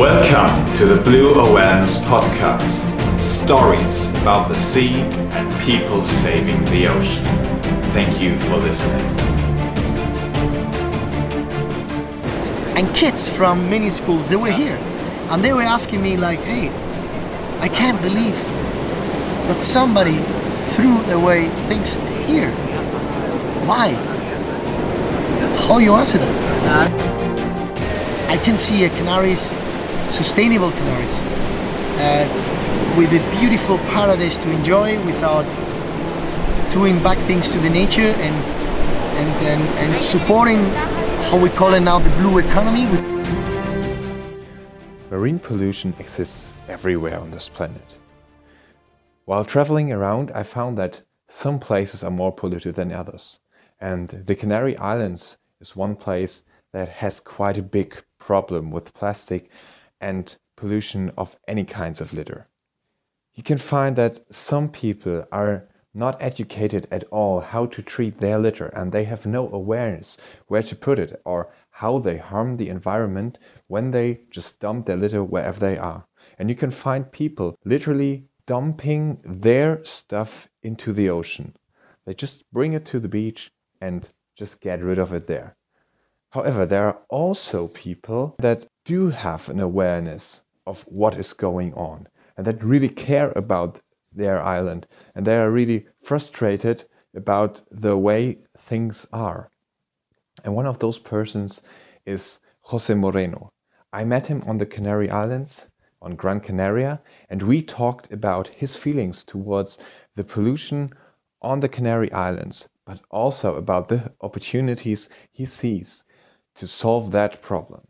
Welcome to the Blue Awareness Podcast. Stories about the sea and people saving the ocean. Thank you for listening. and kids from many schools they were here and they were asking me like hey i can't believe that somebody threw away things here why how you answer that i can see a canaries sustainable canaries uh, with a beautiful paradise to enjoy without doing bad things to the nature and and, and, and supporting how we call it now the blue economy. Marine pollution exists everywhere on this planet. While traveling around, I found that some places are more polluted than others. And the Canary Islands is one place that has quite a big problem with plastic and pollution of any kinds of litter. You can find that some people are not educated at all how to treat their litter and they have no awareness where to put it or how they harm the environment when they just dump their litter wherever they are. And you can find people literally dumping their stuff into the ocean. They just bring it to the beach and just get rid of it there. However, there are also people that do have an awareness of what is going on and that really care about their island and they are really frustrated about the way things are. And one of those persons is Jose Moreno. I met him on the Canary Islands, on Gran Canaria, and we talked about his feelings towards the pollution on the Canary Islands, but also about the opportunities he sees to solve that problem.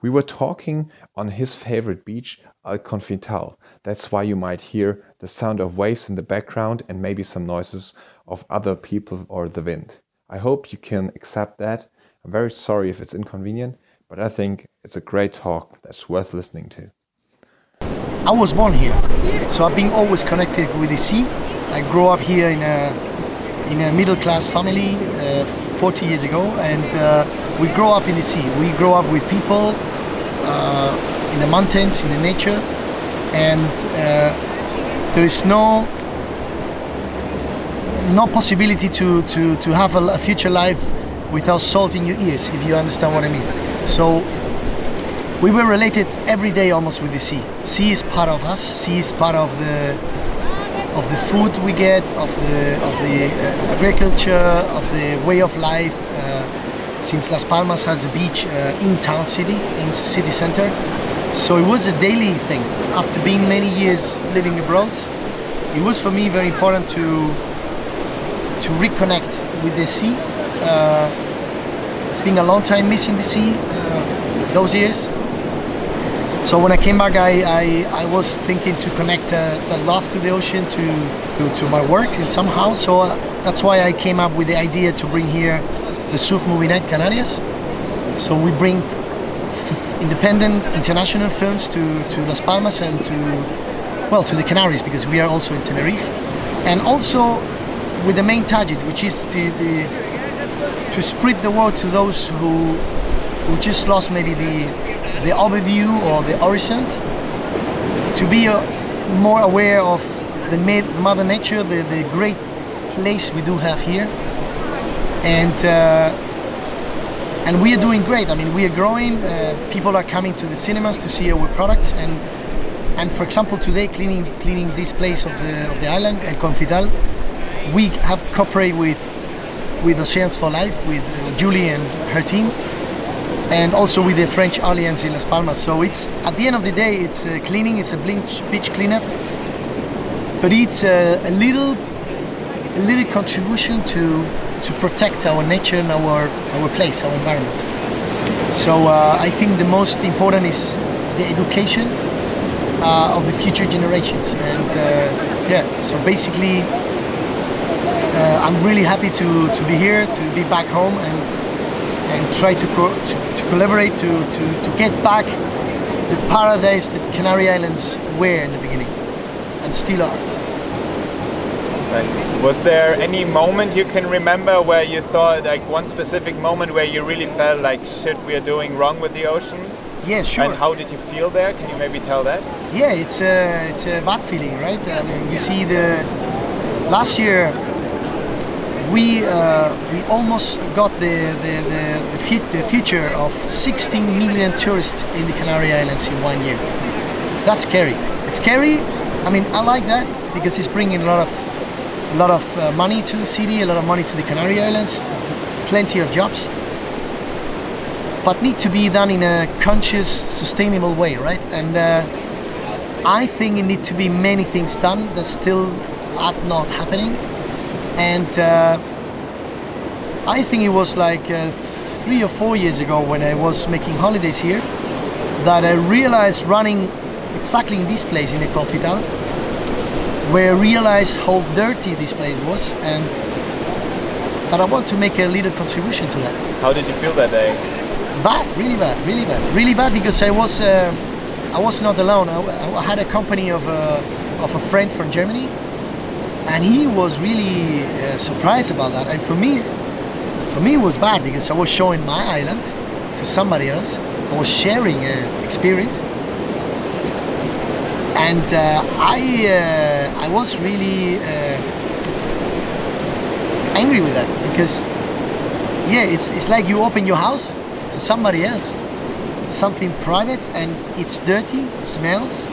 We were talking on his favorite beach, Al Confital. That's why you might hear the sound of waves in the background and maybe some noises of other people or the wind. I hope you can accept that. I'm very sorry if it's inconvenient, but I think it's a great talk that's worth listening to. I was born here, so I've been always connected with the sea. I grew up here in a in a middle class family uh, 40 years ago, and uh, we grow up in the sea. We grow up with people uh, in the mountains, in the nature, and uh, there is no no possibility to to, to have a, a future life without salt in your ears, if you understand what I mean. So we were related every day almost with the sea. Sea is part of us. Sea is part of the of the food we get, of the of the uh, agriculture, of the way of life. Uh, since Las Palmas has a beach uh, in town city, in city center, so it was a daily thing. After being many years living abroad, it was for me very important to to reconnect with the sea. Uh, it's been a long time missing the sea uh, those years. So when I came back, I, I, I was thinking to connect uh, the love to the ocean to, to, to my work in somehow. So uh, that's why I came up with the idea to bring here the Surf Movie Night Canarias. So we bring independent international films to, to Las Palmas and to well to the Canaries because we are also in Tenerife, and also with the main target, which is to the to spread the word to those who who just lost maybe the the overview or the horizon. To be uh, more aware of the mother nature the, the great place we do have here. And uh, and we are doing great. I mean we are growing uh, people are coming to the cinemas to see our products. And and for example today cleaning cleaning this place of the of the island el Confital, we have cooperated with with oceans for life with uh, julie and her team and also with the French Alliance in Las Palmas. So it's at the end of the day, it's cleaning, it's a beach, beach cleanup, but it's a, a little, a little contribution to to protect our nature and our our place, our environment. So uh, I think the most important is the education uh, of the future generations, and uh, yeah. So basically, uh, I'm really happy to to be here, to be back home, and and try to, co- to, to collaborate to, to, to get back the paradise that Canary Islands were in the beginning and still are. Was there any moment you can remember where you thought, like one specific moment where you really felt like shit, we are doing wrong with the oceans? Yeah, sure. And how did you feel there? Can you maybe tell that? Yeah, it's a it's a bad feeling, right? I mean, you see the last year we uh, we almost got the the, the, the, the future of 16 million tourists in the Canary Islands in one year. That's scary. It's scary. I mean, I like that because it's bringing a lot of a lot of uh, money to the city, a lot of money to the Canary Islands, plenty of jobs. But need to be done in a conscious, sustainable way, right? And uh, I think it need to be many things done that still are not happening. And uh, I think it was like uh, three or four years ago when I was making holidays here that I realized running exactly in this place in the Confital where I realized how dirty this place was and that I want to make a little contribution to that. How did you feel that day? Bad, really bad, really bad, really bad because I was uh, I was not alone. I, I had a company of a, of a friend from Germany, and he was really uh, surprised about that. And for me, for me it was bad because I was showing my island to somebody else. I was sharing an experience, and uh, I uh, I was really uh, angry with that because yeah, it's it's like you open your house to somebody else, something private, and it's dirty, it smells,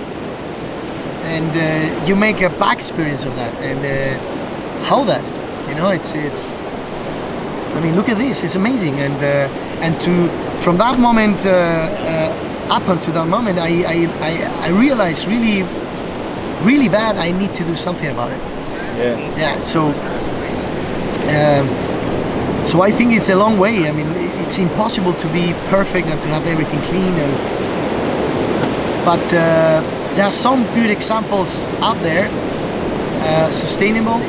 and uh, you make a bad experience of that. And uh, how that, you know, it's it's. I mean, look at this; it's amazing, and uh, and to from that moment uh, uh, up until that moment, I, I I I realized really, really bad. I need to do something about it. Yeah. Yeah. So. Um, so I think it's a long way. I mean, it's impossible to be perfect and to have everything clean. And but uh, there are some good examples out there, uh, sustainable.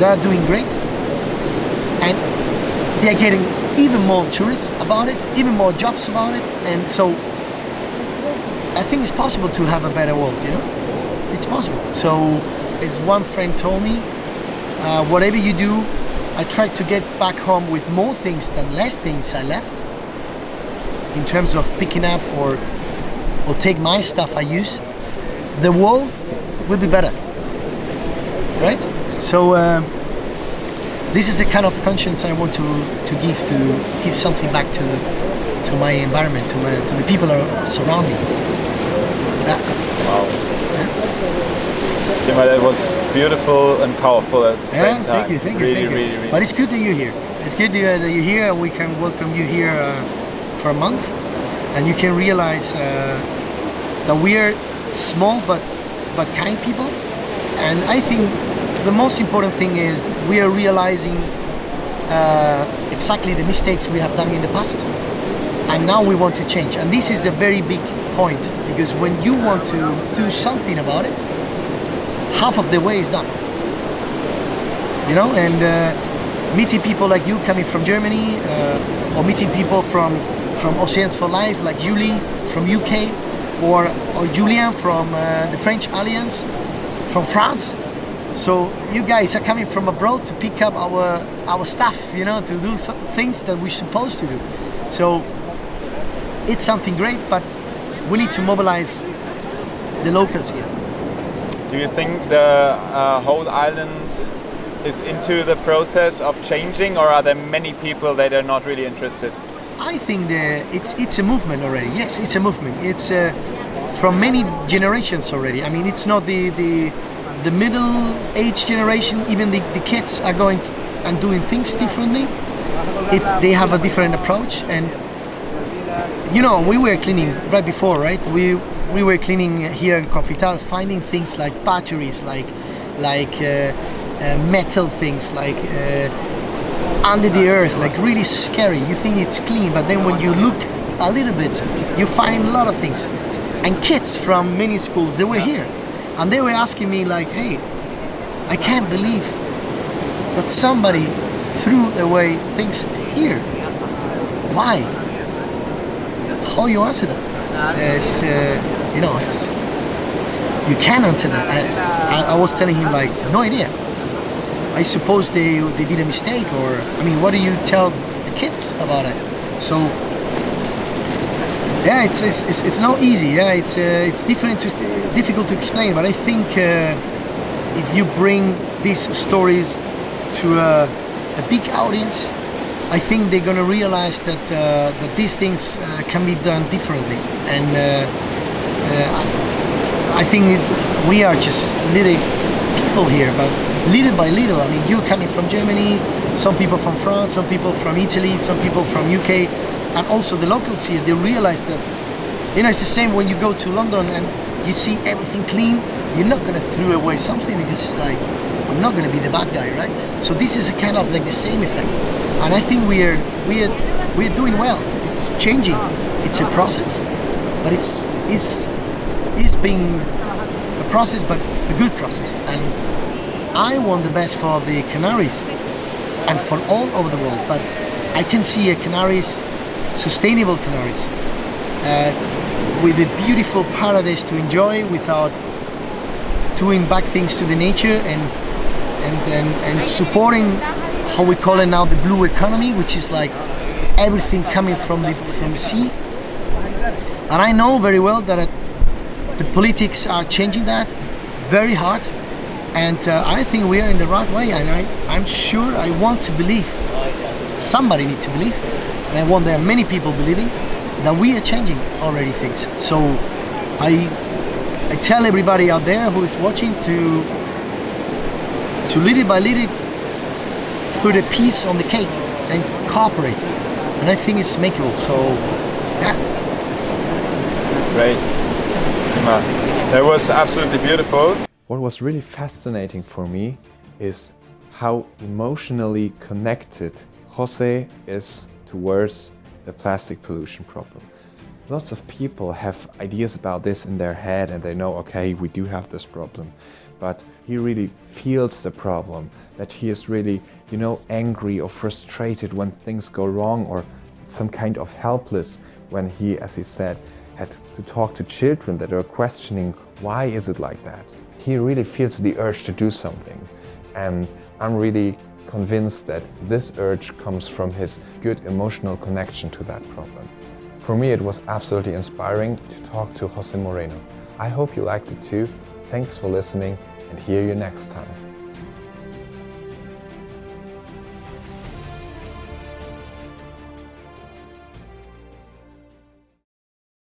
They're doing great, and they are getting even more tourists about it, even more jobs about it, and so I think it's possible to have a better world. You know, it's possible. So, as one friend told me, uh, whatever you do, I try to get back home with more things than less things I left. In terms of picking up or or take my stuff I use, the world will be better. Right? So uh, this is the kind of conscience I want to, to give to give something back to to my environment, to my, to the people that surround me. Yeah. Wow. Jimmy, that was beautiful and powerful at the same Yeah, time. thank you, thank you, really, thank you. Really, really, But it's good that you're here. It's good that you're here, and we can welcome you here uh, for a month, and you can realize uh, that we're small but but kind people. And I think the most important thing is we are realizing uh, exactly the mistakes we have done in the past, and now we want to change. And this is a very big point because when you want to do something about it, half of the way is done you know and uh, meeting people like you coming from germany uh, or meeting people from from oceans for life like julie from uk or or from uh, the french alliance from france. So you guys are coming from abroad to pick up our our stuff you know to do th- things that we're supposed to do. So it's something great but we need to mobilize the locals here. Do you think the uh, whole island is into the process of changing, or are there many people that are not really interested? I think the, it's it's a movement already. Yes, it's a movement. It's uh, from many generations already. I mean, it's not the the, the middle age generation. Even the, the kids are going to, and doing things differently. It's they have a different approach, and you know, we were cleaning right before, right? We we were cleaning here in Confital, finding things like batteries, like like uh, uh, metal things, like. Under the earth, like really scary. You think it's clean, but then when you look a little bit, you find a lot of things. And kids from many schools, they were here, and they were asking me like, "Hey, I can't believe that somebody threw away things here. Why? How you answer that? It's uh, you know, it's you can answer that. I, I, I was telling him like, no idea. I suppose they they did a mistake, or I mean, what do you tell the kids about it? So yeah, it's it's, it's, it's not easy. Yeah, it's uh, it's different to difficult to explain, but I think uh, if you bring these stories to a, a, big audience, I think they're gonna realize that uh, that these things uh, can be done differently, and uh, uh, I think we are just little people here, but little by little. I mean, you're coming from Germany, some people from France, some people from Italy, some people from UK and also the locals here, they realize that, you know, it's the same when you go to London and you see everything clean, you're not going to throw away something because it's like, I'm not going to be the bad guy, right? So this is a kind of like the same effect. And I think we're, we're, we're doing well. It's changing. It's a process, but it's, it's, it's being a process, but a good process. And I want the best for the Canaries and for all over the world, but I can see a Canaries sustainable Canaries uh, with a beautiful paradise to enjoy without doing bad things to the nature and and, and, and supporting how we call it now the blue economy which is like everything coming from the from the sea. And I know very well that uh, the politics are changing that very hard and uh, I think we are in the right way and I, I'm sure I want to believe somebody need to believe and I want there are many people believing that we are changing already things. So I I tell everybody out there who is watching to to little by little put a piece on the cake and cooperate. And I think it's makeable. So yeah. Great. That was absolutely beautiful. What was really fascinating for me is how emotionally connected Jose is towards the plastic pollution problem. Lots of people have ideas about this in their head and they know, okay, we do have this problem. But he really feels the problem, that he is really, you know, angry or frustrated when things go wrong or some kind of helpless when he, as he said, had to talk to children that are questioning why is it like that. He really feels the urge to do something. And I'm really convinced that this urge comes from his good emotional connection to that problem. For me, it was absolutely inspiring to talk to Jose Moreno. I hope you liked it too. Thanks for listening and hear you next time.